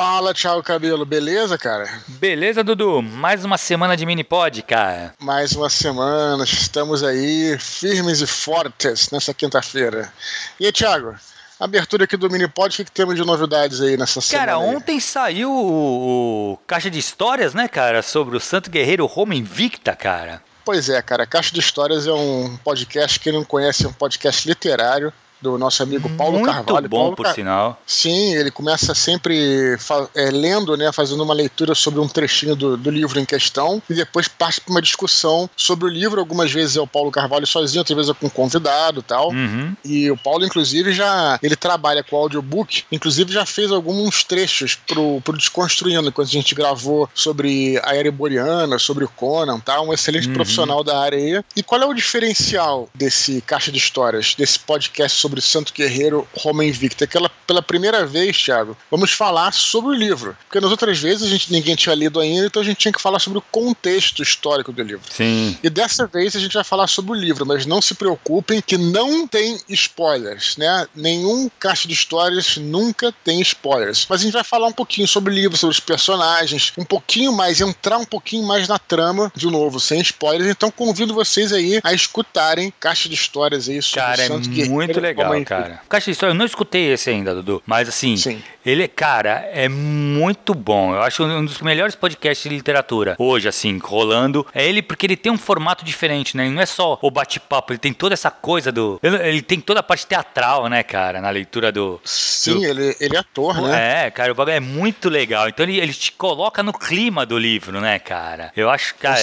Fala, Thiago Cabelo, beleza, cara? Beleza, Dudu? Mais uma semana de mini pod, cara. Mais uma semana, estamos aí firmes e fortes nessa quinta-feira. E aí, Thiago? Abertura aqui do Minipod, o que, que temos de novidades aí nessa semana? Cara, ontem saiu o, o Caixa de Histórias, né, cara, sobre o Santo Guerreiro Roma Invicta, cara. Pois é, cara. Caixa de Histórias é um podcast, quem não conhece, é um podcast literário do nosso amigo Paulo Muito Carvalho. bom, Paulo por Car- sinal. Sim, ele começa sempre fa- é, lendo, né, fazendo uma leitura sobre um trechinho do, do livro em questão e depois parte para uma discussão sobre o livro. Algumas vezes é o Paulo Carvalho sozinho, outras vezes é com um convidado e tal. Uhum. E o Paulo, inclusive, já ele trabalha com audiobook, inclusive já fez alguns trechos pro, pro Desconstruindo, quando a gente gravou sobre a Era Boreana, sobre o Conan, tá? Um excelente Uhum. profissional da área aí. E qual é o diferencial desse Caixa de Histórias, desse podcast sobre o Santo Guerreiro Roma Invicta? Que ela, pela primeira vez, Thiago, vamos falar sobre o livro. Porque nas outras vezes a gente, ninguém tinha lido ainda, então a gente tinha que falar sobre o contexto histórico do livro. Sim. E dessa vez a gente vai falar sobre o livro, mas não se preocupem que não tem spoilers, né? Nenhum caixa de histórias nunca tem spoilers. Mas a gente vai falar um pouquinho sobre o livro, sobre os personagens, um pouquinho mais, entrar um pouquinho mais na trama, de novo, sem spoilers. Então convido vocês aí a escutarem caixa de histórias aí sobre Cara, é Santo Guerreiro, muito legal, é- cara. Caixa de História, eu não escutei esse ainda, Dudu. Mas assim, Sim. ele, cara, é muito bom. Eu acho um dos melhores podcasts de literatura hoje, assim, rolando. É ele porque ele tem um formato diferente, né? Ele não é só o bate-papo, ele tem toda essa coisa do. Ele, tem toda a parte teatral, né, cara, na leitura do. Sim, ele, ele é ator, né? É, cara, o bagulho é muito legal. Então ele, ele te coloca no clima do livro, né, cara? Eu acho, cara.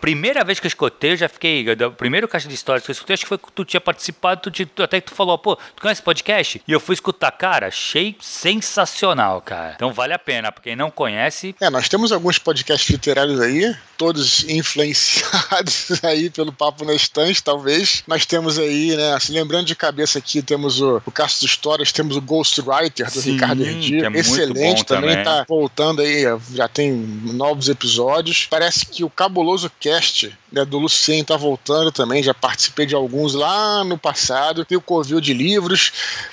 Primeira vez que eu escutei, eu já fiquei. O primeiro caixa de histórias que eu escutei, acho que foi que tu tinha participado, tu- até que tu falou, pô, tu conhece esse podcast? E eu fui escutar, cara, achei sensacional, cara. Então vale a pena, pra quem não conhece. É, nós temos alguns podcasts literários aí, todos influenciados aí pelo Papo na Estante, talvez. Nós temos aí, né, se lembrando de cabeça aqui, temos o, o Castro de Histórias, temos o Ghostwriter do Sim, Ricardo Herdi, que é excelente, também, também. tá voltando aí, já tem novos episódios. Parece que o Cabuloso Cast, né, do Lucien tá voltando também, já participei de alguns lá no passado. Tem o Covil de Livros,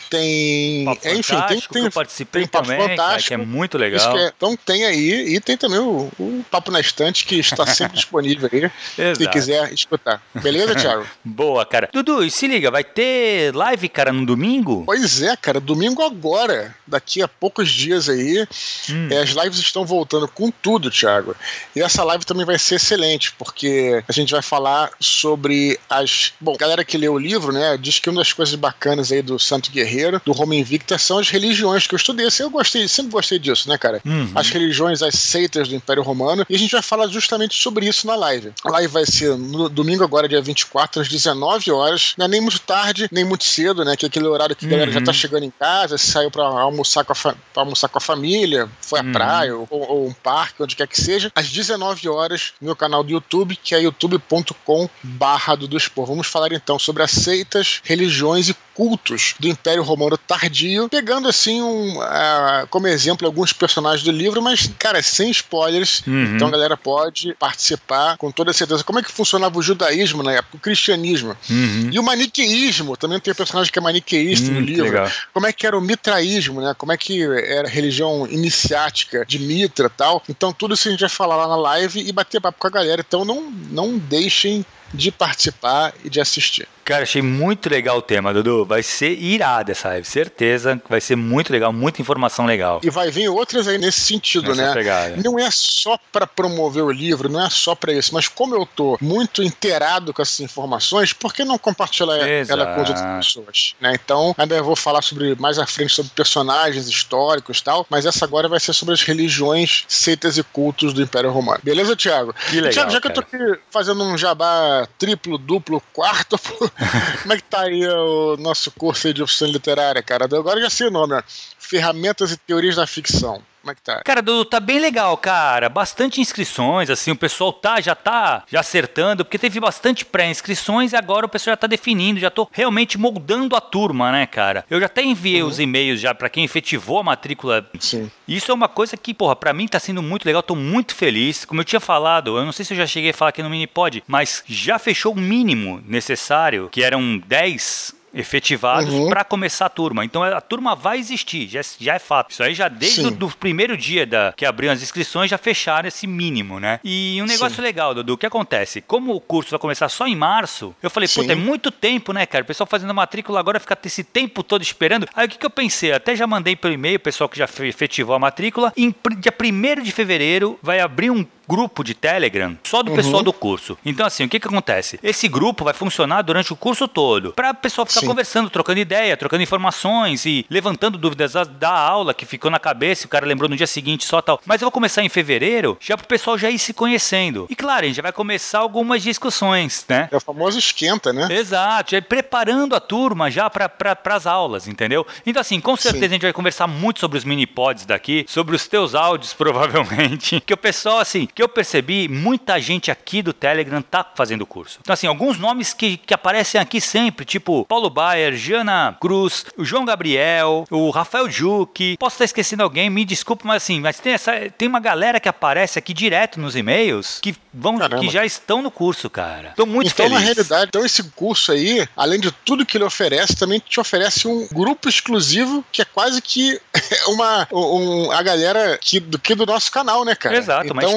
tem... Papo é, enfim, tem, Fantástico, tem, que eu participei tem Papo também, cara, que Fantástico. é muito legal. é- então tem aí, e tem também o, o Papo na Estante, que está sempre disponível aí, se quiser escutar. Beleza, Thiago? Boa, cara. Dudu, e se liga, vai ter live, cara, no domingo? Pois é, cara, domingo agora, daqui a poucos dias aí, Hum. é, as lives estão voltando com tudo, Thiago. E essa live também vai ser excelente, porque a gente vai falar sobre as. Bom, galera que lê o livro, né, diz que uma das coisas bacanas aí do Santo Guerreiro, do Roma Invicta, são as religiões que eu estudei. Assim, eu gostei, sempre gostei disso, né, cara? Uhum. As religiões, as seitas do Império Romano. E a gente vai falar justamente sobre isso na live. A live vai ser no domingo, agora, dia 24, às 19 horas. Não é nem muito tarde, nem muito cedo, né? Que é aquele horário que a galera já tá chegando em casa, saiu pra almoçar com a, fa- almoçar com a família, foi à Uhum. praia ou, ou um parque, onde quer que seja. Às 19 horas, no meu canal do YouTube, que é youtube.com barra do. Vamos falar então sobre as seitas, religiões e cultos do Império Romano tardio, pegando assim um, ah, como exemplo alguns personagens do livro, mas, cara, sem spoilers. Uhum. Então a galera pode participar com toda certeza. Como é que funcionava o judaísmo na época, o cristianismo? Uhum. E o maniqueísmo, também tem personagem que é maniqueísta no Hum, livro. legal. Como é que era o mitraísmo, né? Como é que era a religião iniciática de Mitra e tal. Então tudo isso a gente vai falar lá na live e bater papo com a galera. Então não, não deixem de participar e de assistir. Cara, achei muito legal o tema, Dudu. Vai ser irado essa live, certeza. Vai ser muito legal, muita informação legal. E vai vir outras aí nesse sentido, Nessa né? pegada. Não é só para promover o livro, não é só para isso, mas como eu tô muito inteirado com essas informações, por que não compartilhar Exato. ela com as outras pessoas? Né? Então, ainda eu vou falar sobre mais à frente sobre personagens históricos e tal, mas essa agora vai ser sobre as religiões, seitas e cultos do Império Romano. Beleza, Thiago? Que legal, Thiago, já que eu tô aqui fazendo um jabá triplo, duplo, quarto, como é que tá aí o nosso curso de opção literária, cara? Agora já sei o nome. Ferramentas e Teorias da Ficção. Como é que tá? Cara, Dudu, tá bem legal, cara. Bastante inscrições, assim, o pessoal tá, já tá já acertando, porque teve bastante pré-inscrições e agora o pessoal já tá definindo, já tô realmente moldando a turma, né, cara? Eu já até enviei os e-mails já pra quem efetivou a matrícula. Sim. Isso é uma coisa que, porra, pra mim tá sendo muito legal, tô muito feliz. Como eu tinha falado, eu não sei se eu já cheguei a falar aqui no Minipod, mas já fechou o mínimo necessário, que eram 10 efetivados Uhum. para começar a turma. Então a turma vai existir, já, já é fato. Isso aí já desde o do primeiro dia da, que abriram as inscrições já fecharam esse mínimo, né? E um negócio Sim. legal, Dudu, o que acontece? Como o curso vai começar só em março, eu falei, Sim. puta, é muito tempo, né, cara? O pessoal fazendo a matrícula agora fica esse tempo todo esperando. Aí o que, que eu pensei? Até já mandei pelo e-mail, o pessoal que já fe- efetivou a matrícula. Em dia 1 de fevereiro vai abrir um grupo de Telegram só do pessoal do curso. Então, assim, o que que acontece? Esse grupo vai funcionar durante o curso todo para o pessoal ficar Sim. conversando, trocando ideia, trocando informações e levantando dúvidas da, da aula que ficou na cabeça, e o cara lembrou no dia seguinte só tal. Mas eu vou começar em fevereiro, já pro pessoal já ir se conhecendo. E claro, a gente já vai começar algumas discussões, né? É o famoso esquenta, né? Exato, já ir preparando a turma já para pra, as aulas, entendeu? Então, assim, com certeza Sim. a gente vai conversar muito sobre os mini pods daqui, sobre os teus áudios, provavelmente. Que o pessoal, assim, que eu percebi, muita gente aqui do Telegram tá fazendo curso. Então, assim, alguns nomes que, que aparecem aqui sempre, tipo Paulo Bayer, Jana Cruz, o João Gabriel, o Rafael Juque. Posso estar esquecendo alguém, me desculpe, mas assim, mas tem, essa, tem uma galera que aparece aqui direto nos e-mails que vão Caramba. que já estão no curso, cara. Tô muito então, feliz. na realidade, então esse curso aí, além de tudo que ele oferece, também te oferece um grupo exclusivo que é quase que uma um, a galera que, do que do nosso canal, né, cara? Exato, uma então,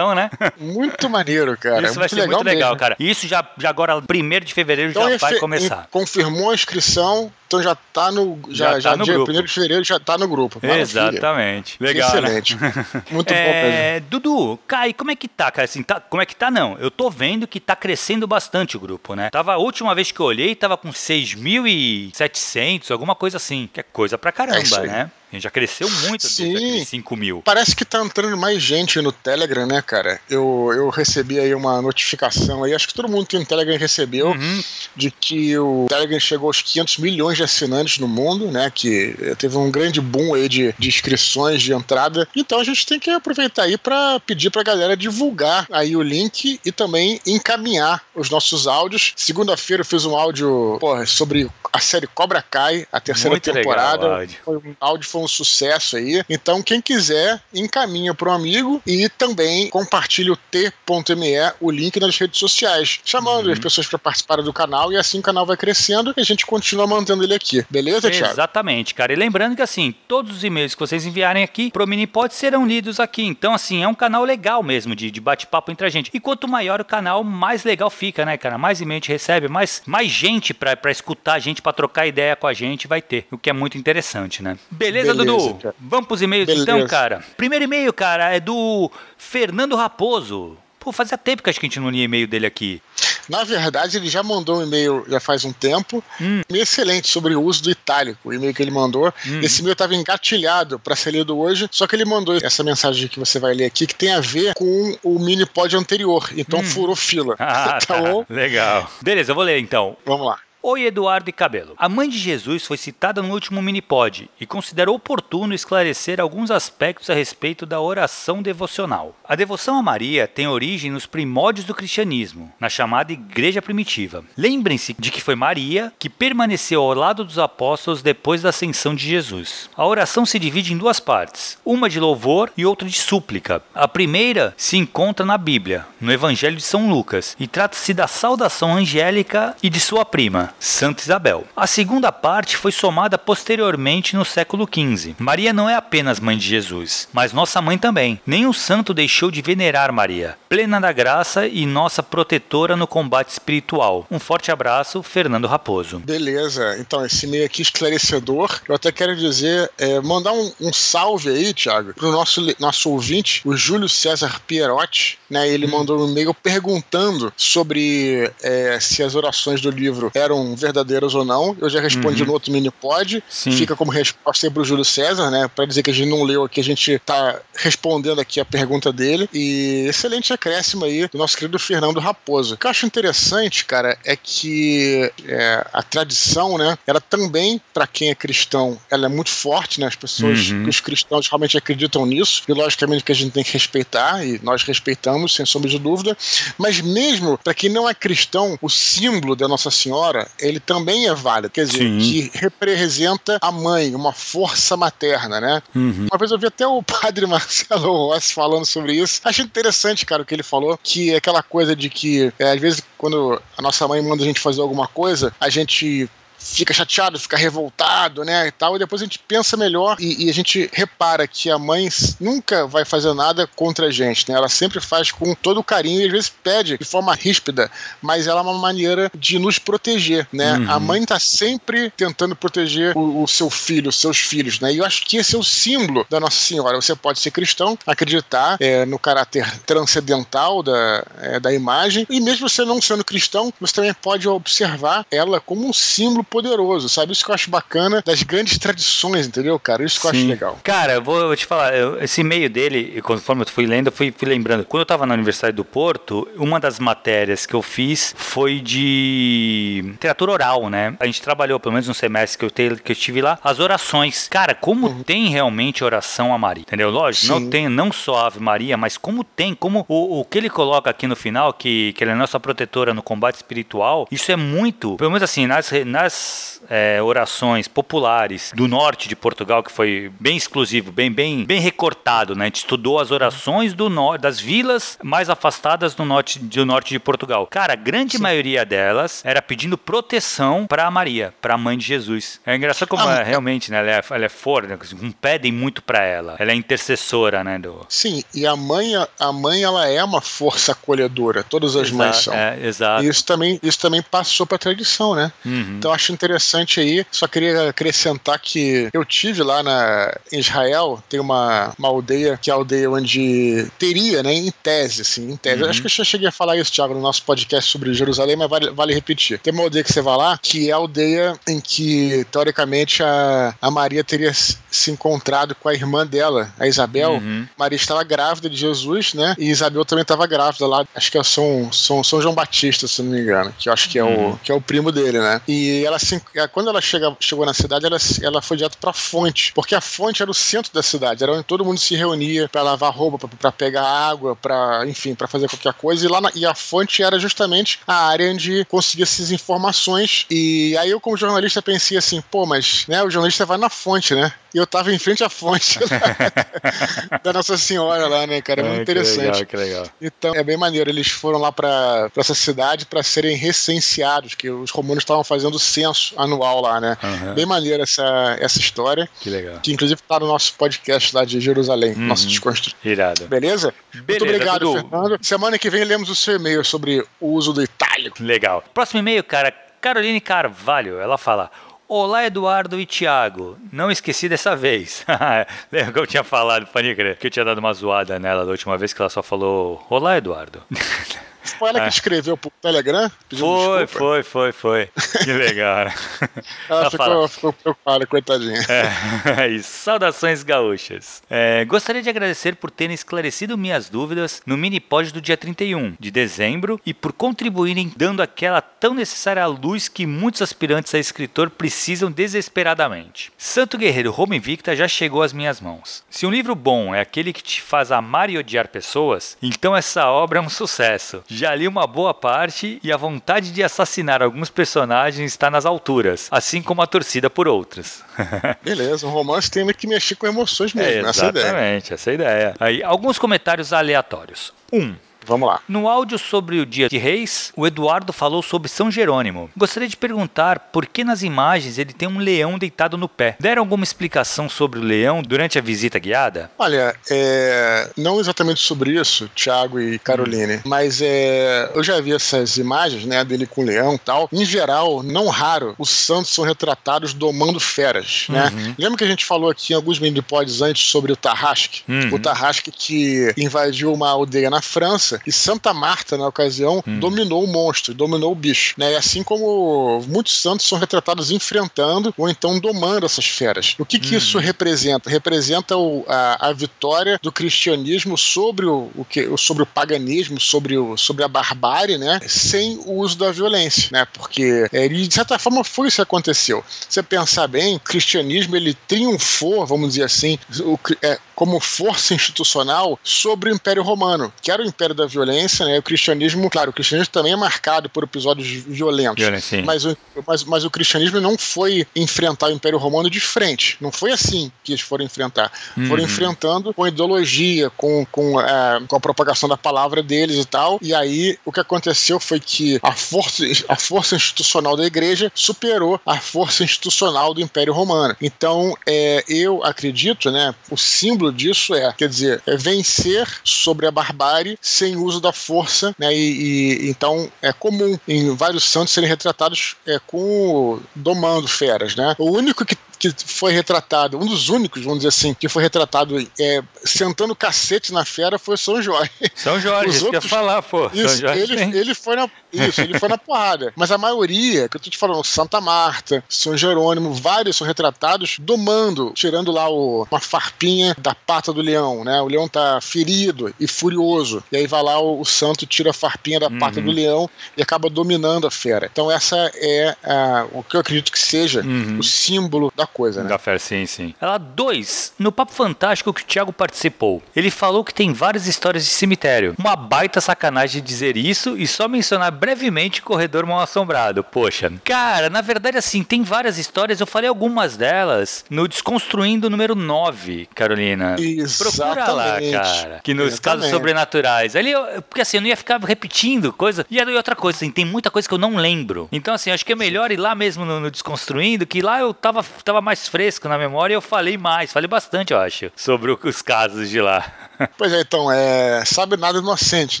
né? muito maneiro, cara. Isso vai muito ser muito legal, mesmo. cara. Isso já, já agora, 1 de fevereiro, Então, já vai começar. confirmou a inscrição, então já tá no. Já Já, tá já, no dia grupo. 1 de fevereiro já tá no grupo. Maravilha. Exatamente. Legal, Excelente. né? Muito bom mesmo. É, Dudu, Kai, como é que tá, cara? Assim, tá, como é que tá, não? Eu tô vendo que tá crescendo bastante o grupo, né? Tava, a última vez que eu olhei, tava com 6.700, alguma coisa assim. Que é coisa pra É caramba, aí. né? A gente já cresceu muito Sim. aqueles 5 mil. Parece que tá entrando mais gente no Telegram, né, cara? Eu, eu recebi aí uma notificação aí, acho que todo mundo que tem Telegram recebeu, Uhum. de que o Telegram chegou aos 500 milhões de assinantes no mundo, né? Que teve um grande boom aí de, de inscrições, de entrada. Então a gente tem que aproveitar aí para pedir pra galera divulgar aí o link e também encaminhar os nossos áudios. Segunda-feira eu fiz um áudio porra, sobre a série Cobra Kai, a terceira Muito legal temporada. o áudio. Foi um áudio foi um sucesso aí. Então, quem quiser, encaminha para um amigo e também compartilha o t.me, o link nas redes sociais, chamando Uhum. as pessoas para participarem do canal e assim o canal vai crescendo e a gente continua mantendo ele aqui. Beleza, Thiago? Exatamente, cara. E lembrando que assim, todos os e-mails que vocês enviarem aqui pro Minipod serão lidos aqui. Então, assim, é um canal legal mesmo de, de bate-papo entre a gente. E quanto maior o canal, mais legal fica, né, cara? Mais e-mail a gente recebe, mais, mais gente pra, pra escutar a gente, pra trocar ideia com a gente vai ter. O que é muito interessante, né? Beleza, Beleza, Dudu? cara. Vamos pros e-mails Beleza. então, cara. Primeiro e-mail, cara, é do Fernando Raposo. Pô, fazia tempo que acho que a gente não lia e-mail dele aqui. Na verdade, ele já mandou um e-mail já faz um tempo, Hum. um excelente sobre o uso do itálico, o e-mail que ele mandou. Uhum. Esse e-mail estava engatilhado para ser lido hoje, só que ele mandou essa mensagem que você vai ler aqui que tem a ver com o mini pod anterior, então furou fila. Hum. Ah, tá bom? Legal. Beleza, eu vou ler então. Vamos lá. Oi, Eduardo e Cabelo. A mãe de Jesus foi citada no último minipod e considerou oportuno esclarecer alguns aspectos a respeito da oração devocional. A devoção a Maria tem origem nos primórdios do cristianismo, na chamada Igreja Primitiva. Lembrem-se de que foi Maria que permaneceu ao lado dos apóstolos depois da ascensão de Jesus. A oração se divide em duas partes, uma de louvor e outra de súplica. A primeira se encontra na Bíblia, no Evangelho de São Lucas, e trata-se da saudação angélica e de sua prima, Santa Isabel. A segunda parte foi somada posteriormente no século XV. Maria não é apenas mãe de Jesus, mas nossa mãe também. Nenhum santo deixou de venerar Maria, plena da graça e nossa protetora no combate espiritual. Um forte abraço, Fernando Raposo. Beleza, então esse e-mail aqui esclarecedor. Eu até quero dizer, é, mandar um, um salve aí, Thiago, pro nosso, nosso ouvinte, o Júlio César Pierotti, né? Ele mandou um e-mail perguntando sobre é, se as orações do livro eram verdadeiras ou não. Eu já respondi no outro mini pod. Sim. Fica como resposta aí pro Júlio César, né? Pra dizer que a gente não leu aqui, a gente tá respondendo aqui a pergunta dele. E excelente acréscimo aí do nosso querido Fernando Raposo. O que eu acho interessante, cara, é que é, a tradição, né? Ela também, pra quem é cristão, ela é muito forte, né? As pessoas, Uhum. os cristãos realmente acreditam nisso. E logicamente que a gente tem que respeitar, e nós respeitamos, sem sombra de dúvida. Mas mesmo pra quem não é cristão, o símbolo da Nossa Senhora, ele também é válido. Quer dizer, Sim. que representa a mãe, uma força materna, né? Uhum. Uma vez eu vi até o padre Marcelo Rossi falando sobre isso. Achei interessante, cara, que ele falou, que é aquela coisa de que, é, às vezes, quando a nossa mãe manda a gente fazer alguma coisa, a gente fica chateado, fica revoltado, né, e tal, e depois a gente pensa melhor e, e, a gente repara que a mãe nunca vai fazer nada contra a gente, né, ela sempre faz com todo o carinho e às vezes pede de forma ríspida, mas ela é uma maneira de nos proteger, né, uhum. a mãe tá sempre tentando proteger o, o, seu filho, os seus filhos, né, e eu acho que esse é o símbolo da Nossa Senhora, você pode ser cristão, acreditar é, no caráter transcendental da, é, da imagem, e mesmo você não sendo cristão, você também pode observar ela como um símbolo poderoso, sabe? Isso que eu acho bacana das grandes tradições, entendeu, cara? Isso que eu acho legal. Cara, eu vou, vou te falar, eu, esse e-mail dele, conforme eu fui lendo, eu fui, fui lembrando. Quando eu estava na Universidade do Porto, uma das matérias que eu fiz foi de literatura oral, né? A gente trabalhou, pelo menos no semestre que eu, te, que eu estive lá, as orações. Cara, como uhum. tem realmente oração a Maria, entendeu? Lógico, Sim. não tem não só Ave Maria, mas como tem, como o, o que ele coloca aqui no final, que, que ela é nossa protetora no combate espiritual, isso é muito, pelo menos assim, nas, nas Yes. É, orações populares do norte de Portugal, que foi bem exclusivo, bem, bem, bem recortado, né? A gente estudou as orações do norte, das vilas mais afastadas do norte, do norte de Portugal. Cara, a grande Sim. maioria delas era pedindo proteção para Maria, para a mãe de Jesus. É engraçado como ah, é, realmente, né? Ela é, ela é fora, né? Pedem muito para ela. Ela é intercessora, né? Do... Sim, e a mãe, a mãe, ela é uma força acolhedora. Todas as exato, mães são. É, exato. E isso também, isso também passou para a tradição, né? Uhum. Então acho interessante aí. Só queria acrescentar que eu tive lá na em Israel, tem uma, uma aldeia que é a aldeia onde teria, né, em tese, assim, em tese. Uhum. Acho que eu já cheguei a falar isso, Thiago, no nosso podcast sobre Jerusalém, mas vale, vale repetir. Tem uma aldeia que você vai lá, que é a aldeia em que, teoricamente, a, a Maria teria se encontrado com a irmã dela, a Isabel. Uhum. Maria estava grávida de Jesus, né? E Isabel também estava grávida lá, acho que é São, São, São João Batista, se não me engano, que eu acho que é, uhum. o, que é o primo dele, né? E ela, assim, quando ela chega, chegou na cidade, ela, ela foi direto pra fonte, porque a fonte era o centro da cidade, era onde todo mundo se reunia para lavar roupa, para pegar água, para enfim, para fazer qualquer coisa. E lá na, e a fonte era justamente a área onde conseguia essas informações. E aí eu, como jornalista, pensei assim, pô, mas né, o jornalista vai na fonte, né? E eu tava em frente à fonte da Nossa Senhora lá, né, cara? É muito é, interessante. Que legal, que legal. Então é bem maneiro. Eles foram lá para essa cidade para serem recenseados, que os romanos estavam fazendo censo anual lá, né? Uhum. Bem maneiro essa, essa história. Que legal. Que inclusive tá no nosso podcast lá de Jerusalém, uhum. nosso desconstrução. Irado. Beleza? Beleza? Muito obrigado, Dudu. Fernando. Semana que vem lemos o seu e-mail sobre o uso do itálico. Legal. Próximo e-mail, cara. Caroline Carvalho, ela fala: Olá, Eduardo e Thiago. Não esqueci dessa vez. Lembra que eu tinha falado, Panicra, que eu tinha dado uma zoada nela da última vez que ela só falou: Olá, Eduardo. Foi ela que é. escreveu pro Telegram? Foi, foi, foi, foi. Que legal. Ela, ficou, ficou preocupada, coitadinha. É, é isso. Saudações gaúchas. É, gostaria de agradecer por terem esclarecido minhas dúvidas no mini pod do dia 31 de dezembro e por contribuírem dando aquela tão necessária luz que muitos aspirantes a escritor precisam desesperadamente. Santo Guerreiro Roma Invicta já chegou às minhas mãos. Se um livro bom é aquele que te faz amar e odiar pessoas, então essa obra é um sucesso. Já li uma boa parte e a vontade de assassinar alguns personagens está nas alturas, assim como a torcida por outros. Beleza, um romance tem que mexer com emoções mesmo, é, essa ideia. Exatamente, essa é ideia. Aí, alguns comentários aleatórios. 1. Um, Vamos lá. No áudio sobre o Dia de Reis, o Eduardo falou sobre São Jerônimo. Gostaria de perguntar por que nas imagens ele tem um leão deitado no pé. Deram alguma explicação sobre o leão durante a visita guiada? Olha, é... não exatamente sobre isso, Thiago e Caroline, hum. mas é... eu já vi essas imagens né, dele com o leão e tal. Em geral, não raro, os santos são retratados domando feras. Né? Uhum. Lembra que a gente falou aqui em alguns mini-pods antes sobre o Tarrasque? Uhum. O Tarrasque que invadiu uma aldeia na França e Santa Marta, na ocasião, hum. dominou o monstro, dominou o bicho. Né? E assim como muitos santos são retratados enfrentando ou então domando essas feras. O que, que hum. isso representa? Representa o, a, a, vitória do cristianismo sobre o, o que, sobre o paganismo, sobre, o, sobre a barbárie, né? sem o uso da violência. Né? Porque, é, de certa forma, foi isso que aconteceu. Se você pensar bem, o cristianismo ele triunfou, vamos dizer assim, o, é, como força institucional sobre o Império Romano, que era o Império da Violência, né? O cristianismo, claro, o cristianismo também é marcado por episódios violentos, Violência, mas, o, mas, mas o cristianismo não foi enfrentar o Império Romano de frente, não foi assim que eles foram enfrentar. Foram Uhum. enfrentando com ideologia, com, com, é, com a propagação da palavra deles e tal, e aí o que aconteceu foi que a força, a força institucional da igreja superou a força institucional do Império Romano. Então, é, eu acredito, né, o símbolo disso é, quer dizer, é vencer sobre a barbárie sem uso da força, né, e, e então é comum em vários santos serem retratados é, com domando feras, né. O único que que foi retratado, um dos únicos, vamos dizer assim, que foi retratado é, sentando cacete na fera foi São Jorge. São Jorge, Os isso que eu ia outros- falar, pô. São Isso, Jorge ele, tem. ele foi na, isso, ele foi na porrada. Mas a maioria, que eu tô te falando, Santa Marta, São Jerônimo, vários são retratados domando, tirando lá o- uma farpinha da pata do leão, né? O leão tá ferido e furioso. E aí vai lá o, o santo tira a farpinha da pata Uhum. do leão e acaba dominando a fera. Então essa é ah, o que eu acredito que seja Uhum. o símbolo da coisa, né? Da fé, sim, sim. Ela, dois, no Papo Fantástico que o Thiago participou, ele falou que tem várias histórias de cemitério. Uma baita sacanagem dizer isso e só mencionar brevemente Corredor Mal Assombrado. Poxa, cara, na verdade, assim, tem várias histórias, eu falei algumas delas no Desconstruindo número 9, Carolina. Procura lá, Exatamente. cara. Que nos casos Exatamente. sobrenaturais. Ali, eu, porque assim, eu não ia ficar repetindo coisa. E aí outra coisa, assim, tem muita coisa que eu não lembro. Então, assim, acho que é melhor ir lá mesmo no, no Desconstruindo, que lá eu tava, tava mais fresco na memória e eu falei mais, falei bastante, eu acho, sobre os casos de lá. Pois é, então, é, sabe nada inocente,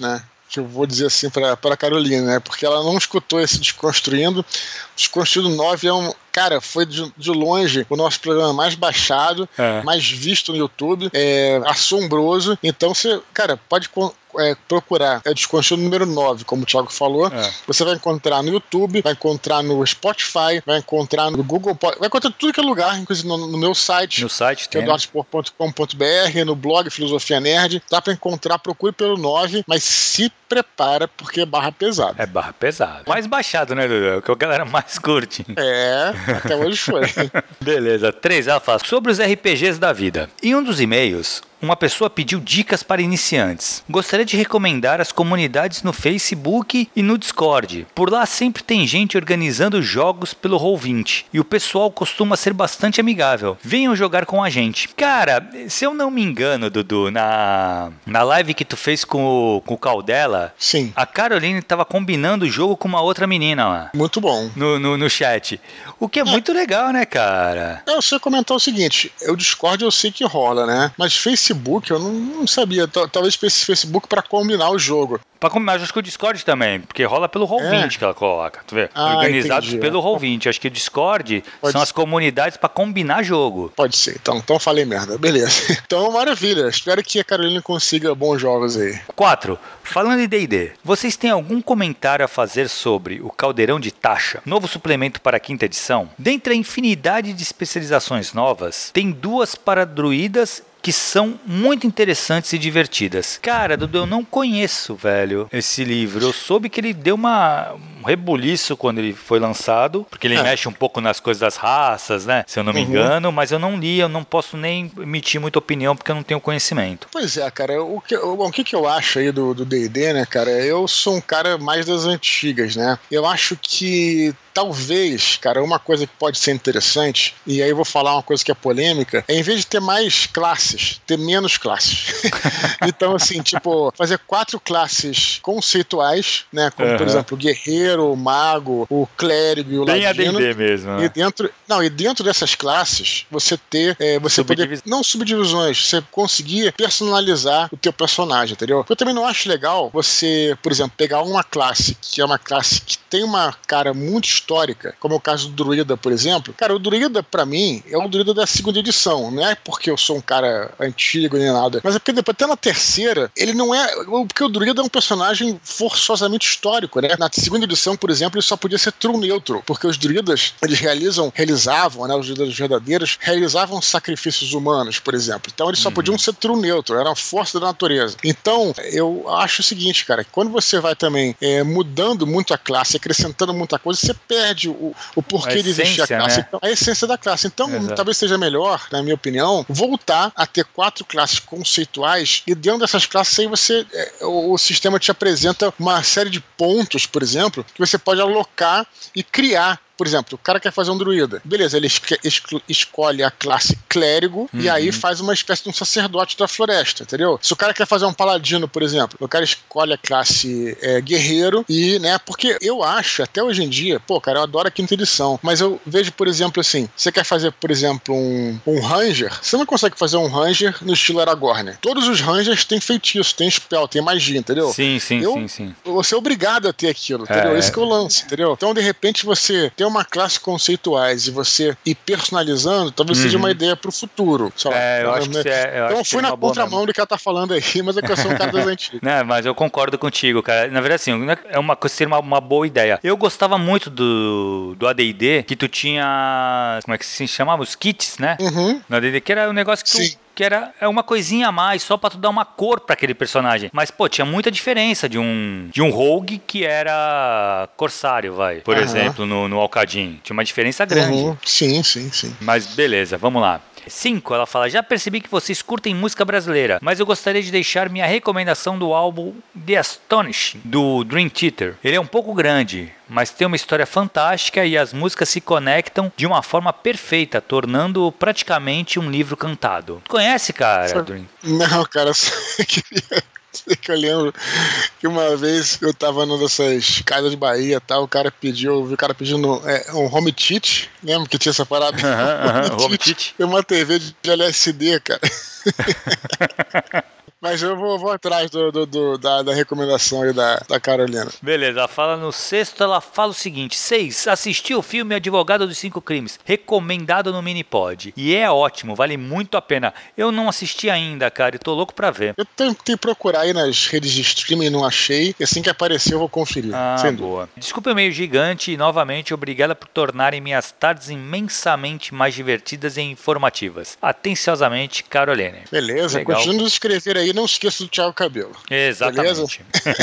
né? Que eu vou dizer assim para Carolina, né? Porque ela não escutou esse Desconstruindo. Desconstruindo 9 é um. Cara, foi de, de longe o nosso programa mais baixado, É. mais visto no YouTube, é assombroso. Então você, cara, pode é, procurar. É Desconstruindo número 9, como o Thiago falou. É. Você vai encontrar no YouTube, vai encontrar no Spotify, vai encontrar no Google vai encontrar tudo que é lugar, inclusive no, no meu site No site tem. né? eduardospor.com.br, no blog Filosofia Nerd. Dá pra encontrar, procure pelo 9, mas se prepara porque é barra pesada. É barra pesada. Mais baixado, né, Dudu? É o que a galera mais curte. É, até hoje foi. Beleza, 3 ela fala sobre os RPGs da vida. Em um dos e-mails, uma pessoa pediu dicas para iniciantes. Gostaria de recomendar as comunidades no Facebook e no Discord. Por lá sempre tem gente organizando jogos pelo Roll20 e o pessoal costuma ser bastante amigável. Venham jogar com a gente. Cara, se eu não me engano, Dudu, na, na live que tu fez com o, com o Caldela, Sim, a Caroline tava combinando o jogo com uma outra menina lá. muito bom. No, no, no chat. O que é muito legal, né, cara? Eu sei comentar o seguinte: o Discord eu sei que rola, né? Mas Facebook eu não, não sabia. Tal- Talvez esse Facebook pra combinar o jogo. Pra combinar, acho que o Discord também, porque rola pelo Roll20 que ela coloca, tu vê? Ah, Organizados entendi. pelo Roll20. Acho que o Discord Pode são ser. as comunidades pra combinar jogo. Pode ser. Então, então eu falei merda. Beleza. Então, maravilha. Espero que a Carolina consiga bons jogos aí. 4. Falando em D&D, vocês têm algum comentário a fazer sobre o Caldeirão de Taxa, novo suplemento para a quinta edição? Dentre a infinidade de especializações novas, tem duas para druidas que são muito interessantes e divertidas. Cara, Dudu, eu não conheço, velho, esse livro. Eu soube que ele deu uma, um rebuliço quando ele foi lançado, porque ele É. mexe um pouco nas coisas das raças, né? Se eu não me Uhum. engano, mas eu não li, eu não posso nem emitir muita opinião porque eu não tenho conhecimento. Pois é, cara, o que, o, o que, que eu acho aí do do D&D, né, cara? Eu sou um cara mais das antigas, né? Eu acho que talvez, cara, uma coisa que pode ser interessante, e aí eu vou falar uma coisa que é polêmica, é em vez de ter mais classes, ter menos classes. então, assim, tipo, fazer quatro classes conceituais, né? Como, por Aham. exemplo, o guerreiro, o mago, o clérigo e o Bem ladino. AD&D mesmo, E né? dentro, não, e dentro dessas classes, você ter, é, você poder, não subdivisões, você conseguir personalizar o teu personagem, entendeu? Eu também não acho legal você, por exemplo, pegar uma classe que é uma classe que tem uma cara muito histórica, como é o caso do druida, por exemplo. Cara, o druida pra mim é o druida da segunda edição, não é porque eu sou um cara antigo nem nada, mas é porque depois até na terceira, ele não é, porque o druida é um personagem forçosamente histórico, né? Na segunda edição por exemplo, ele só podia ser true neutro, porque os druidas, eles realizam, realizavam, né, os druidas verdadeiros, realizavam sacrifícios humanos, por exemplo. Então eles só uhum. podiam ser true neutro, era a força da natureza. Então, eu acho o seguinte, cara, quando você vai também é, mudando muito a classe, acrescentando muita coisa, você perde o, o porquê de existir a classe. Né? Então, a essência da classe. Então, Exato. talvez seja melhor, na minha opinião, voltar a ter quatro classes conceituais e dentro dessas classes aí você é, o, o sistema te apresenta uma série de pontos, por exemplo, que você pode alocar e criar por exemplo, o cara quer fazer um druida. Beleza, ele escolhe a classe clérigo uhum. e aí faz uma espécie de um sacerdote da floresta, entendeu? Se o cara quer fazer um paladino, por exemplo, o cara escolhe a classe é, guerreiro e, né, porque eu acho, até hoje em dia, pô, cara, eu adoro a quinta edição, mas eu vejo, por exemplo, assim, você quer fazer, por exemplo, um, um ranger, você não consegue fazer um ranger no estilo Aragorn. Todos os rangers têm feitiço, tem spell, tem magia, entendeu? Sim, sim, eu, sim, sim. Você é obrigado a ter aquilo, entendeu? É. Esse que é o lance, entendeu? Então, de repente, você tem uma classe conceituais e você ir personalizando, talvez uhum. seja uma uhum. ideia pro futuro. Sei lá, é, eu acho né? que é, eu então fui na contramão do que ela tá falando aí, mas é que eu sou um cara das antigas. Não, mas eu concordo contigo, cara. Na verdade, assim, é uma coisa uma, uma boa ideia. Eu gostava muito do, do AD&D, que tu tinha, como é que se chamava? Os kits, né? Uhum. No AD&D, que era um negócio que Sim. tu que era é uma coisinha a mais, só pra tu dar uma cor para aquele personagem. Mas, pô, tinha muita diferença de um, de um rogue que era corsário, vai. Por uhum. exemplo, no, no Alcadim. Tinha uma diferença grande. Uhum. Sim, sim, sim. Mas beleza, vamos lá. 5, ela fala: Já percebi que vocês curtem música brasileira, mas eu gostaria de deixar minha recomendação do álbum The Astonishing, do Dream Theater. Ele é um pouco grande, mas tem uma história fantástica e as músicas se conectam de uma forma perfeita, tornando praticamente um livro cantado. Conhece, cara? Dream? Não, cara, queria que eu lembro que uma vez eu tava numa dessas casas de Bahia e tal, o cara pediu, eu vi o cara pedindo é, um home teach, lembra que tinha essa parada? Uh -huh, uh -huh, home. E uma TV de LSD, cara. Mas eu vou, vou atrás do, do, do da, da, recomendação aí da, da Carolina. Beleza, ela fala no sexto, ela fala o seguinte: seis, assisti o filme Advogado dos Cinco Crimes, recomendado no Minipod. E é ótimo, vale muito a pena. Eu não assisti ainda, cara, e tô louco pra ver. Eu tentei procurar aí nas redes de streaming e não achei. E assim que aparecer, eu vou conferir. Ah, boa. Desculpa o meio gigante e novamente obrigada por tornarem minhas tardes imensamente mais divertidas e informativas. Atenciosamente, Carolina. Beleza, continue nos escrever aí aí, não esqueça do Thiago Cabelo. Exatamente.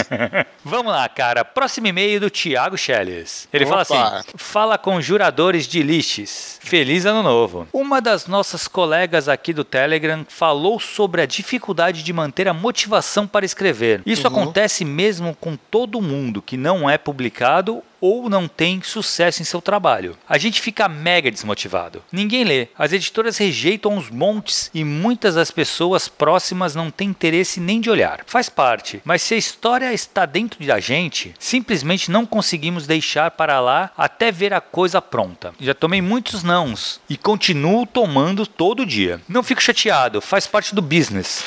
Vamos lá, cara. Próximo e-mail do Thiago Schelles. Ele Opa. fala assim: Fala com juradores de lixes. Feliz ano novo. Uma das nossas colegas aqui do Telegram falou sobre a dificuldade de manter a motivação para escrever. Isso uhum. acontece mesmo com todo mundo que não é publicado ou não tem sucesso em seu trabalho. A gente fica mega desmotivado. Ninguém lê, as editoras rejeitam os montes e muitas das pessoas próximas não têm interesse nem de olhar. Faz parte, mas se a história está dentro da gente, simplesmente não conseguimos deixar para lá até ver a coisa pronta. Já tomei muitos nãos e continuo tomando todo dia. Não fico chateado, faz parte do business.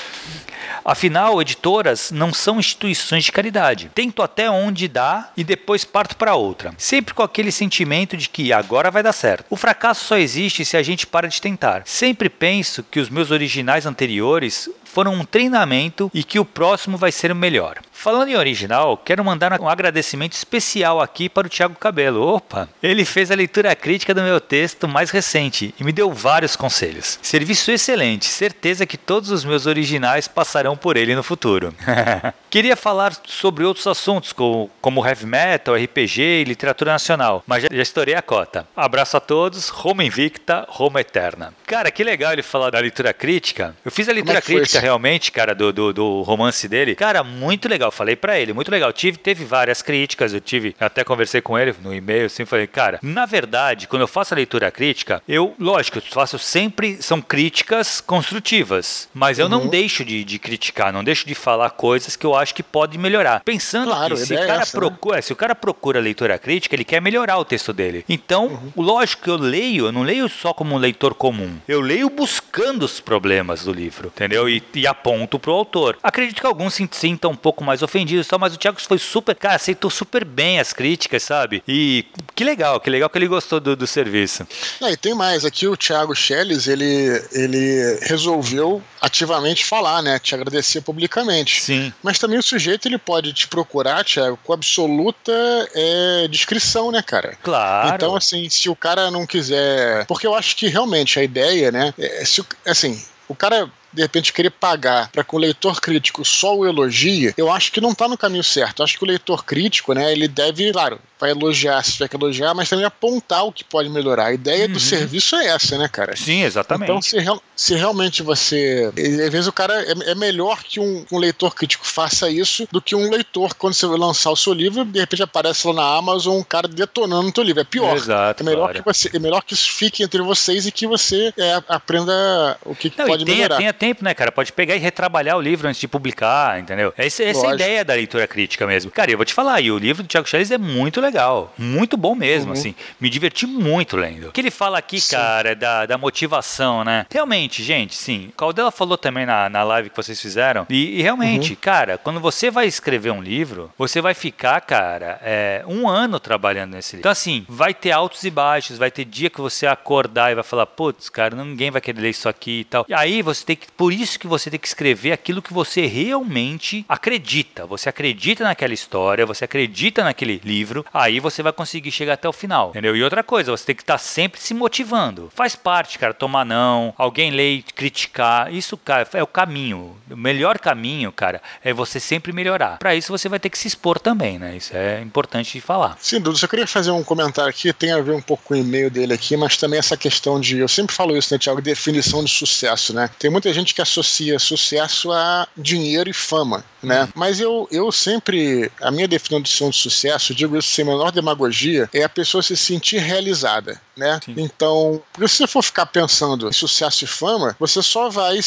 Afinal, editoras não são instituições de caridade. Tento até onde dá e depois parto para outra. Sempre com aquele sentimento de que agora vai dar certo. O fracasso só existe se a gente para de tentar. Sempre penso que os meus originais anteriores foram um treinamento e que o próximo vai ser o melhor. Falando em original, quero mandar um agradecimento especial aqui para o Thiago Cabelo. Opa! Ele fez a leitura crítica do meu texto mais recente e me deu vários conselhos. Serviço excelente, certeza que todos os meus originais passarão por ele no futuro. Queria falar sobre outros assuntos, como, como heavy metal, RPG e literatura nacional, mas já, já estourei a cota. Abraço a todos, Roma Invicta, Roma Eterna. Cara, que legal ele falar da leitura crítica. Eu fiz a leitura é realmente, cara, do, do, do romance dele. Cara, muito legal legal, falei para ele, muito legal. Tive, teve várias críticas, eu tive, até conversei com ele no e-mail, assim, falei, cara, na verdade, quando eu faço a leitura crítica, eu, lógico, eu faço sempre, são críticas construtivas, mas eu uhum. não deixo de, de, criticar, não deixo de falar coisas que eu acho que pode melhorar. Pensando claro, que se o, cara essa, procura, né? se o cara procura leitura crítica, ele quer melhorar o texto dele. Então, uhum. lógico que eu leio, eu não leio só como um leitor comum, eu leio buscando os problemas do livro, entendeu? E, e aponto pro autor. Acredito que alguns se sintam um pouco mais ofendidos e tal, mas o Thiago foi super, cara, aceitou super bem as críticas, sabe? E que legal, que legal que ele gostou do, do serviço. Não, e tem mais, aqui o Thiago Schelles, ele, ele resolveu ativamente falar, né? Te agradecer publicamente. Sim. Mas também o sujeito ele pode te procurar, Thiago, com absoluta é, discrição, né, cara? Claro. Então, assim, se o cara não quiser. Porque eu acho que realmente a ideia, né? É, se, assim, o cara de repente querer pagar para que o leitor crítico só o elogie, eu acho que não está no caminho certo. Eu acho que o leitor crítico, né, ele deve, claro, vai elogiar se tiver que elogiar, mas também apontar o que pode melhorar. A ideia uhum. do serviço é essa, né, cara? Sim, exatamente. Então, se, se realmente você. Às vezes o cara. É, é melhor que um, um, leitor crítico faça isso do que um leitor, quando você vai lançar o seu livro, de repente aparece lá na Amazon um cara detonando o teu livro. É pior. Exato. É melhor, que, você, é melhor que isso fique entre vocês e que você é, aprenda o que, que pode tenha, melhorar. Tenha tempo, né, cara? Pode pegar e retrabalhar o livro antes de publicar, entendeu? Essa, essa é a ideia da leitura crítica mesmo. Cara, eu vou te falar, e o livro do Thiago Charles é muito legal. Muito bom mesmo, uhum. assim. Me diverti muito lendo. O que ele fala aqui, sim. cara, é da, da motivação, né? Realmente, gente, sim. O Caldela falou também na, na live que vocês fizeram. E, e realmente, uhum. cara, quando você vai escrever um livro, você vai ficar, cara, é, um ano trabalhando nesse livro. Então, assim, vai ter altos e baixos, vai ter dia que você acordar e vai falar, putz, cara, ninguém vai querer ler isso aqui e tal. E aí você tem que. Por isso que você tem que escrever aquilo que você realmente acredita. Você acredita naquela história, você acredita naquele livro, aí você vai conseguir chegar até o final. Entendeu? E outra coisa, você tem que estar sempre se motivando. Faz parte, cara, tomar não, alguém ler, criticar. Isso, cara, é o caminho. O melhor caminho, cara, é você sempre melhorar. Para isso você vai ter que se expor também, né? Isso é importante de falar. Sim, Dudu, eu queria fazer um comentário aqui, tem a ver um pouco com o e-mail dele aqui, mas também essa questão de, eu sempre falo isso, né, Tiago, definição de sucesso, né? Tem muita gente que associa sucesso a dinheiro e fama, né? Uhum. Mas eu, eu sempre, a minha definição de sucesso, digo isso sem menor demagogia, é a pessoa se sentir realizada, né? Sim. Então, se você for ficar pensando em sucesso e fama, você só vai,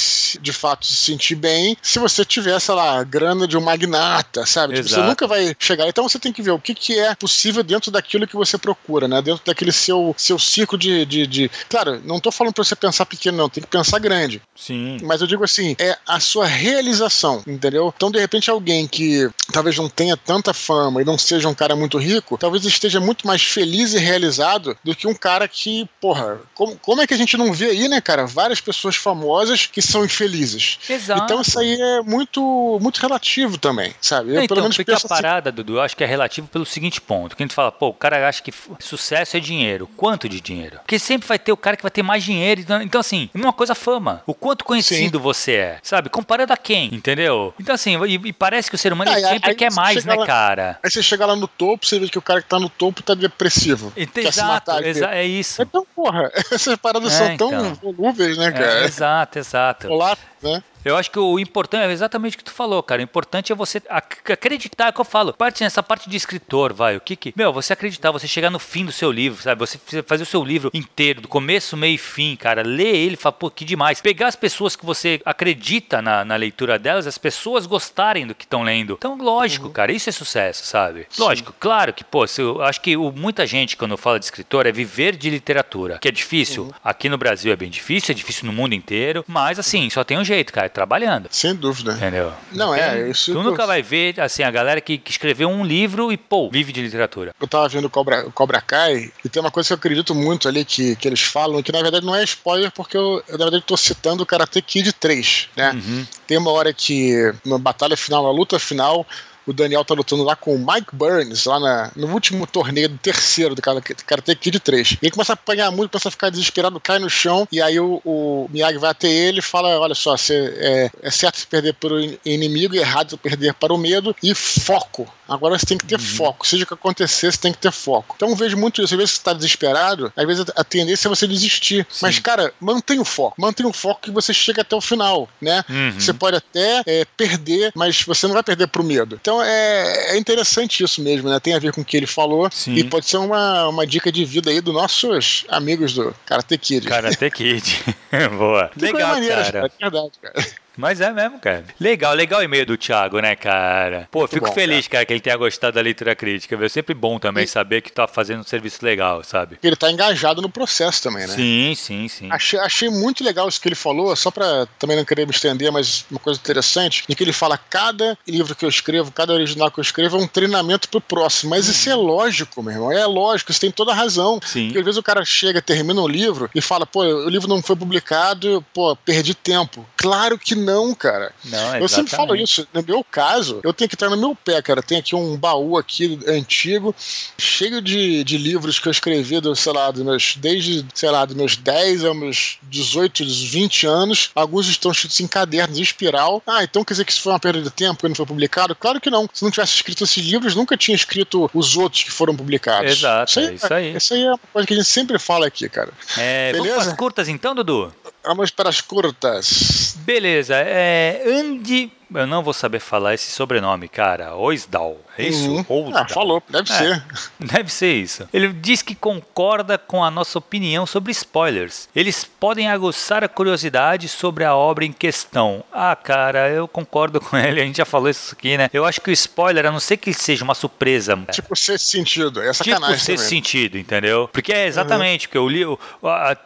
de fato, se sentir bem se você tiver, sei lá, grana de um magnata, sabe? Tipo, você nunca vai chegar. Então você tem que ver o que, que é possível dentro daquilo que você procura, né? Dentro daquele seu, seu ciclo de, de, de... Claro, não tô falando pra você pensar pequeno, não. Tem que pensar grande. Sim. Mas eu digo assim, é a sua realização, entendeu? Então, de repente, alguém que talvez não tenha tanta fama e não seja um cara muito rico, talvez esteja muito mais feliz e realizado do que um cara que, porra, como, como é que a gente não vê aí, né, cara? Várias pessoas famosas que são infelizes. Exato. Então isso aí é muito, muito relativo também, sabe? Eu, não, pelo então, menos porque a penso assim- parada, assim... Dudu, eu acho que é relativo pelo seguinte ponto. Que a gente fala, pô, o cara acha que sucesso é dinheiro. Quanto de dinheiro? Porque sempre vai ter o cara que vai ter mais dinheiro. Então, então assim, uma coisa fama. O quanto conhecido Sim. você é, sabe? Comparado a quem, entendeu? Então, assim, e, e parece que o ser humano sempre aí, quer mais, né, lá, cara? Aí você chega lá no topo, você vê que o cara que tá no topo tá depressivo. Exato, exa é isso. Então, porra, essas paradas é, são tão então. volúveis, né, cara? É, exato, exato. Olá, né? Eu acho que o importante é exatamente o que tu falou, cara. O importante é você acreditar, é o que eu falo. Parte nessa parte de escritor, vai. O que que. Meu, você acreditar, você chegar no fim do seu livro, sabe? Você fazer o seu livro inteiro, do começo, meio e fim, cara. Ler ele e falar, pô, que demais. Pegar as pessoas que você acredita na, na leitura delas, as pessoas gostarem do que estão lendo. Então, lógico, uhum. cara, isso é sucesso, sabe? Sim. Lógico, claro que, pô, eu acho que o, muita gente, quando fala de escritor, é viver de literatura. Que é difícil. Uhum. Aqui no Brasil é bem difícil, é difícil no mundo inteiro. Mas, assim, só tem um jeito, cara trabalhando. Sem dúvida. Entendeu? Não, é, isso. Tu nunca vai ver, assim, a galera que, que, escreveu um livro e, pô, vive de literatura. Eu tava vendo Cobra, Cobra Kai e tem uma coisa que eu acredito muito ali que, que eles falam, que na verdade não é spoiler, porque eu, eu na verdade, tô citando o Karate Kid 3, né? Uhum. Tem uma hora que, na batalha final, na luta final, o Daniel tá lutando lá com o Mike Burns, lá na, no último torneio do terceiro do Karate Kid 3. E ele começa a apanhar muito, começa a ficar desesperado, cai no chão, e aí o, o Miyagi vai até ele e fala: Olha só, você, é, é certo se perder para o inimigo, errado se perder para o medo, e foco. Agora você tem que ter uhum. foco. Seja o que acontecer, você tem que ter foco. Então eu vejo muito isso. Às vezes você está desesperado, às vezes a tendência é você desistir. Sim. Mas, cara, mantenha o foco. Mantenha o foco que você chega até o final, né? Uhum. Você pode até é, perder, mas você não vai perder pro medo. Então é, é, interessante isso mesmo, né? Tem a ver com o que ele falou. Sim. E pode ser uma, uma dica de vida aí dos nossos amigos do Karate Kid. Karate Kid. Boa. Legal, maneira, cara. É verdade, cara. Mas é mesmo, cara. Legal, legal o e-mail do Thiago, né, cara? Pô, fico bom, feliz, cara. cara. que ele tenha gostado da leitura crítica. É sempre bom também e... saber que tá fazendo um serviço legal, sabe? Ele tá engajado no processo também, né? Sim, sim, sim. Achei, achei muito legal isso que ele falou, só pra também não querer me estender, mas uma coisa interessante, em que ele fala cada livro que eu escrevo, cada original que eu escrevo é um treinamento pro próximo. Mas isso é lógico, meu irmão. É lógico, você tem toda a razão. Sim. Porque às vezes o cara chega, termina um livro e fala, pô, o livro não foi publicado, pô, perdi tempo. Claro que não, cara. Não, eu sempre falo isso. No meu caso, eu tenho que estar no meu pé, cara. Tem aqui um baú aqui antigo, cheio de, de livros que eu escrevi, do, sei lá, dos meus, desde, sei lá, dos meus 10 aos meus 18, 20 anos. Alguns estão escritos em cadernos, em espiral. Ah, então quer dizer que isso foi uma perda de tempo, que não foi publicado? Claro que não. Se não tivesse escrito esses livros, nunca tinha escrito os outros que foram publicados. Exato, isso aí, é isso aí. Isso aí é uma coisa que a gente sempre fala aqui, cara. É, Beleza? vamos para as curtas então, Dudu? Vamos para as curtas. Beleza. É, Andy eu não vou saber falar esse sobrenome, cara. Oisdal. É isso? Uhum. Ah, falou. Deve é, ser. Deve ser isso. Ele diz que concorda com a nossa opinião sobre spoilers. Eles podem aguçar a curiosidade sobre a obra em questão. Ah, cara, eu concordo com ele. A gente já falou isso aqui, né? Eu acho que o spoiler, a não ser que seja uma surpresa. Tipo, ser sentido. É sacanagem. Tipo, ser sentido, entendeu? Porque é exatamente uhum. que eu li.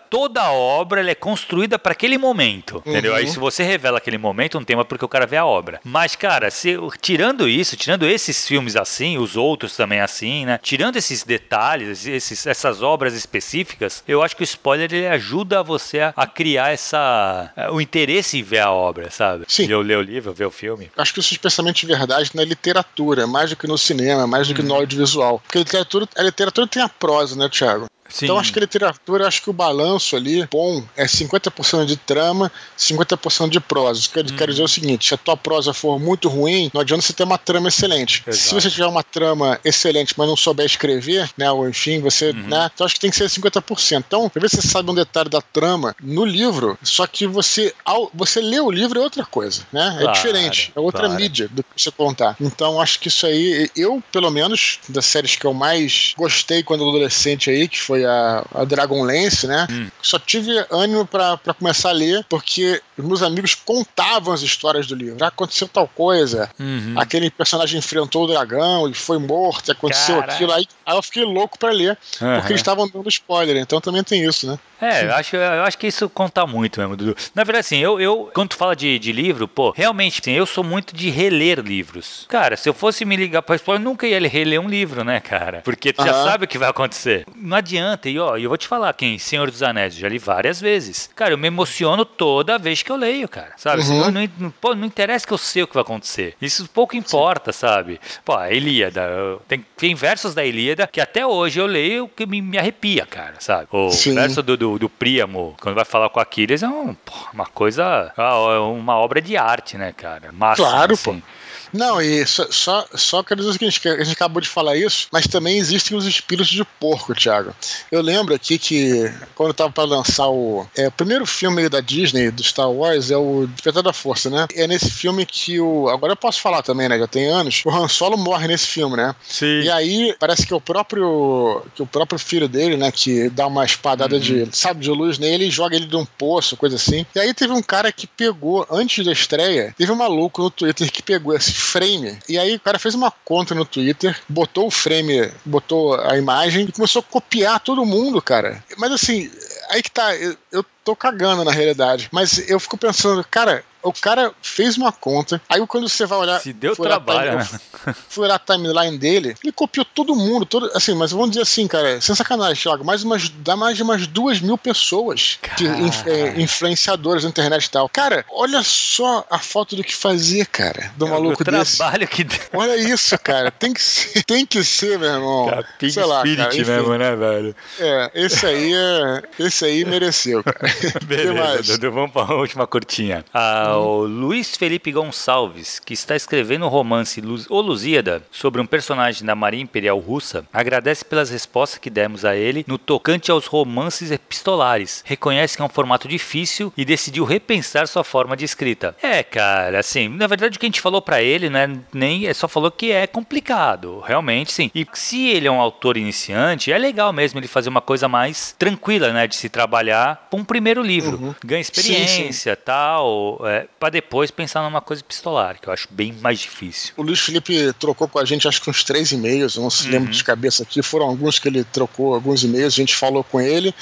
Toda a obra é construída para aquele momento, entendeu? Uhum. Aí se você revela aquele momento, não tem mais porque o cara vê a obra obra. Mas, cara, se, tirando isso, tirando esses filmes assim, os outros também assim, né? Tirando esses detalhes, esses, essas obras específicas, eu acho que o spoiler ele ajuda você a, a criar essa é, o interesse em ver a obra, sabe? Sim. Eu ler o livro, ver o filme. Acho que isso é especialmente de verdade na literatura, mais do que no cinema, mais do hum. que no uhum. audiovisual. Porque a literatura, a literatura tem a prosa, né, Thiago? Sim. Então acho que a literatura, acho que o balanço ali, bom, é 50% de trama, 50% de prosa. Isso hum. quer dizer o seguinte: se a tua prosa for muito ruim, não adianta você ter uma trama excelente. Exato. Se você tiver uma trama excelente, mas não souber escrever, né, ou enfim, você, uhum. né, então acho que tem que ser 50%. Então, às vezes você sabe um detalhe da trama no livro, só que você, ao você lê o livro é outra coisa, né? É claro, é diferente, é outra claro. mídia do que você contar. Então, acho que isso aí, eu, pelo menos, das séries que eu mais gostei quando adolescente aí, que foi foi a, a Dragonlance, né? Hum. Só tive ânimo para começar a ler, porque os meus amigos contavam as histórias do livro. Já aconteceu tal coisa, uhum. aquele personagem enfrentou o dragão e foi morto, aconteceu Cara. aquilo. Aí, aí eu fiquei louco para ler, uhum. porque eles estavam dando spoiler, então também tem isso, né? É, eu acho, eu acho que isso conta muito mesmo, Dudu. Na verdade, assim, eu, eu quando tu fala de, de livro, pô, realmente, assim, eu sou muito de reler livros. Cara, se eu fosse me ligar pra spoiler, eu nunca ia reler um livro, né, cara? Porque tu uhum. já sabe o que vai acontecer. Não adianta, e ó, eu vou te falar, quem Senhor dos Anéis, já li várias vezes. Cara, eu me emociono toda vez que eu leio, cara. Sabe? Uhum. Não, não, pô, não interessa que eu sei o que vai acontecer. Isso pouco importa, Sim. sabe? Pô, a Ilíada, tem, tem versos da Ilíada que até hoje eu leio que me, me arrepia, cara, sabe? O Sim. verso do, do, do Príamo, quando vai falar com Aquiles, é um, uma coisa, é uma obra de arte, né, cara? Máximo, claro, assim. pô. Não, e só, só, só quero dizer o seguinte: a gente acabou de falar isso, mas também existem os espíritos de porco, Thiago. Eu lembro aqui que quando eu tava para lançar o, é, o primeiro filme da Disney, do Star Wars, é o Despertar da Força, né? É nesse filme que o. Agora eu posso falar também, né? Já tem anos. O Han Solo morre nesse filme, né? Sim. E aí parece que o próprio. que o próprio filho dele, né? Que dá uma espadada uhum. de. sabe, de luz nele e joga ele de um poço, coisa assim. E aí teve um cara que pegou, antes da estreia, teve um maluco no Twitter que pegou esse frame. E aí o cara fez uma conta no Twitter, botou o frame, botou a imagem e começou a copiar todo mundo, cara. Mas assim, aí que tá, eu, eu tô cagando na realidade. Mas eu fico pensando, cara, o cara fez uma conta, aí quando você vai olhar. Se deu trabalho, time, né? Fui olhar a timeline dele, ele copiou todo mundo, todo, assim, mas vamos dizer assim, cara, sem sacanagem, Thiago, mais umas, dá mais de umas duas mil pessoas de é, influenciadoras na internet e tal. Cara, olha só a foto do que fazia, cara, do maluco o desse. trabalho que Olha isso, cara, tem que ser, tem que ser, meu irmão. Cara, Sei lá, cara, enfim, mesmo, né, velho? É, esse aí, é, esse aí mereceu, cara. Beleza, Dudu, vamos para a última curtinha. Ah, o Luiz Felipe Gonçalves, que está escrevendo o romance O Lusíada sobre um personagem da Marinha Imperial Russa, agradece pelas respostas que demos a ele no tocante aos romances epistolares. Reconhece que é um formato difícil e decidiu repensar sua forma de escrita. É, cara, assim, na verdade o que a gente falou para ele, né, nem é só falou que é complicado, realmente, sim. E se ele é um autor iniciante, é legal mesmo ele fazer uma coisa mais tranquila, né, de se trabalhar com um primeiro livro. Uhum. Ganha experiência, sim, sim. tal, é, para depois pensar numa coisa epistolar, que eu acho bem mais difícil. O Luiz Felipe trocou com a gente acho que uns três e-mails, não se lembro uhum. de cabeça aqui, foram alguns que ele trocou, alguns e-mails, a gente falou com ele.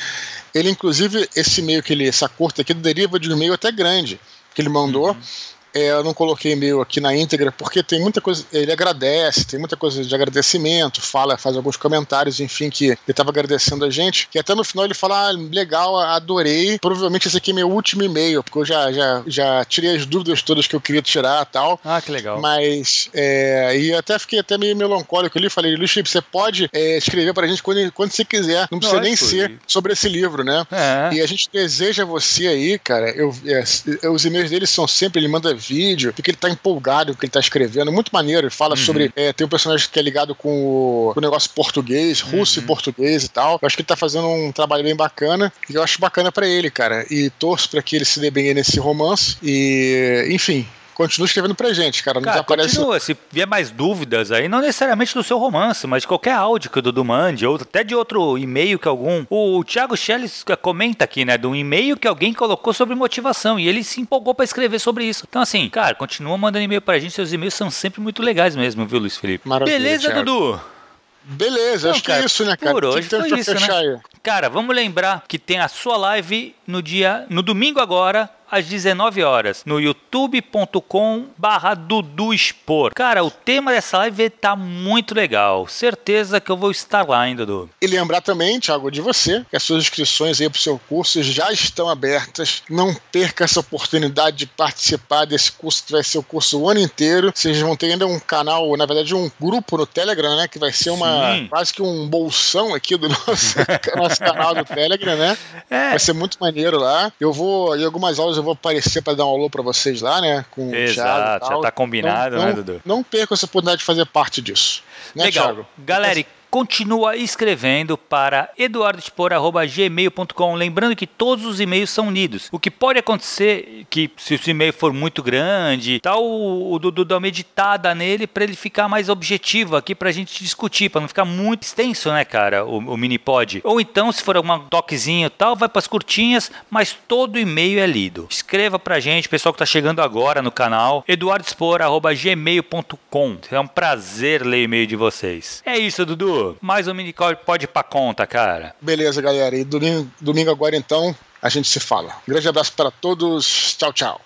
Ele, inclusive, esse e-mail que ele, essa curta aqui, deriva de um e-mail até grande que ele mandou. Uhum é, eu não coloquei e-mail aqui na íntegra, porque tem muita coisa. Ele agradece, tem muita coisa de agradecimento, fala, faz alguns comentários, enfim, que ele estava agradecendo a gente. E até no final ele fala: ah, legal, adorei. Provavelmente esse aqui é meu último e-mail, porque eu já, já, já tirei as dúvidas todas que eu queria tirar tal. Ah, que legal. Mas. É, e até fiquei até meio melancólico ali. Falei, Luiz você pode é, escrever pra gente quando, quando você quiser. Não precisa nem ser sobre esse livro, né? É. E a gente deseja você aí, cara. Eu, é, os e-mails dele são sempre, ele manda vídeo, porque ele tá empolgado com o que ele tá escrevendo. Muito maneiro. Ele fala uhum. sobre. É, tem um personagem que é ligado com o, com o negócio português, russo uhum. e português e tal. Eu acho que ele tá fazendo um trabalho bem bacana. E eu acho bacana para ele, cara. E torço para que ele se dê bem nesse romance. E, enfim, continua escrevendo pra gente, cara. Não cara, desaparece... continua. Se vier mais dúvidas aí, não necessariamente do seu romance, mas de qualquer áudio que o Dudu mande, ou até de outro e-mail que algum. O Thiago Schelles comenta aqui, né? De um e-mail que alguém colocou sobre motivação e ele se empolgou para escrever sobre isso. Então, assim, cara, continua mandando e-mail pra gente. Seus e-mails são sempre muito legais mesmo, viu, Luiz Felipe? Maravilha, Beleza, Thiago. Dudu? Beleza, então, acho cara, que é isso, né, cara? Por hoje que foi isso, né? Cara, vamos lembrar que tem a sua live no dia, no domingo agora, às 19 horas no youtube.com barra Dudu Expor. Cara, o tema dessa live tá muito legal. Certeza que eu vou estar lá, hein, Dudu? E lembrar também, Thiago, de você, que as suas inscrições aí pro seu curso já estão abertas. Não perca essa oportunidade de participar desse curso, que vai ser o curso o ano inteiro. Vocês vão ter ainda um canal, na verdade, um grupo no Telegram, né? Que vai ser uma Sim. quase que um bolsão aqui do nosso, nosso canal do Telegram, né? É. Vai ser muito maneiro lá. Eu vou, em algumas aulas, eu vou aparecer para dar um alô para vocês lá, né? Com Exato, já tá combinado, então, né, não, Dudu? Não perca essa oportunidade de fazer parte disso. Né, Legal. Thiago? Galera, continua escrevendo para eduardespor.gmail.com. Lembrando que todos os e-mails são unidos. O que pode acontecer que se o e-mail for muito grande, tal, o Dudu dá uma editada nele para ele ficar mais objetivo aqui para a gente discutir, para não ficar muito extenso, né, cara, o, o mini pod. Ou então, se for algum toquezinho tal, vai para as curtinhas, mas todo e-mail é lido. Escreva para a gente, pessoal que está chegando agora no canal, eduardespor.gmail.com. É um prazer ler e-mail de vocês. É isso, Dudu mais um mini pode ir pra conta, cara. Beleza, galera. E domingo, domingo agora então a gente se fala. Um grande abraço para todos. Tchau, tchau.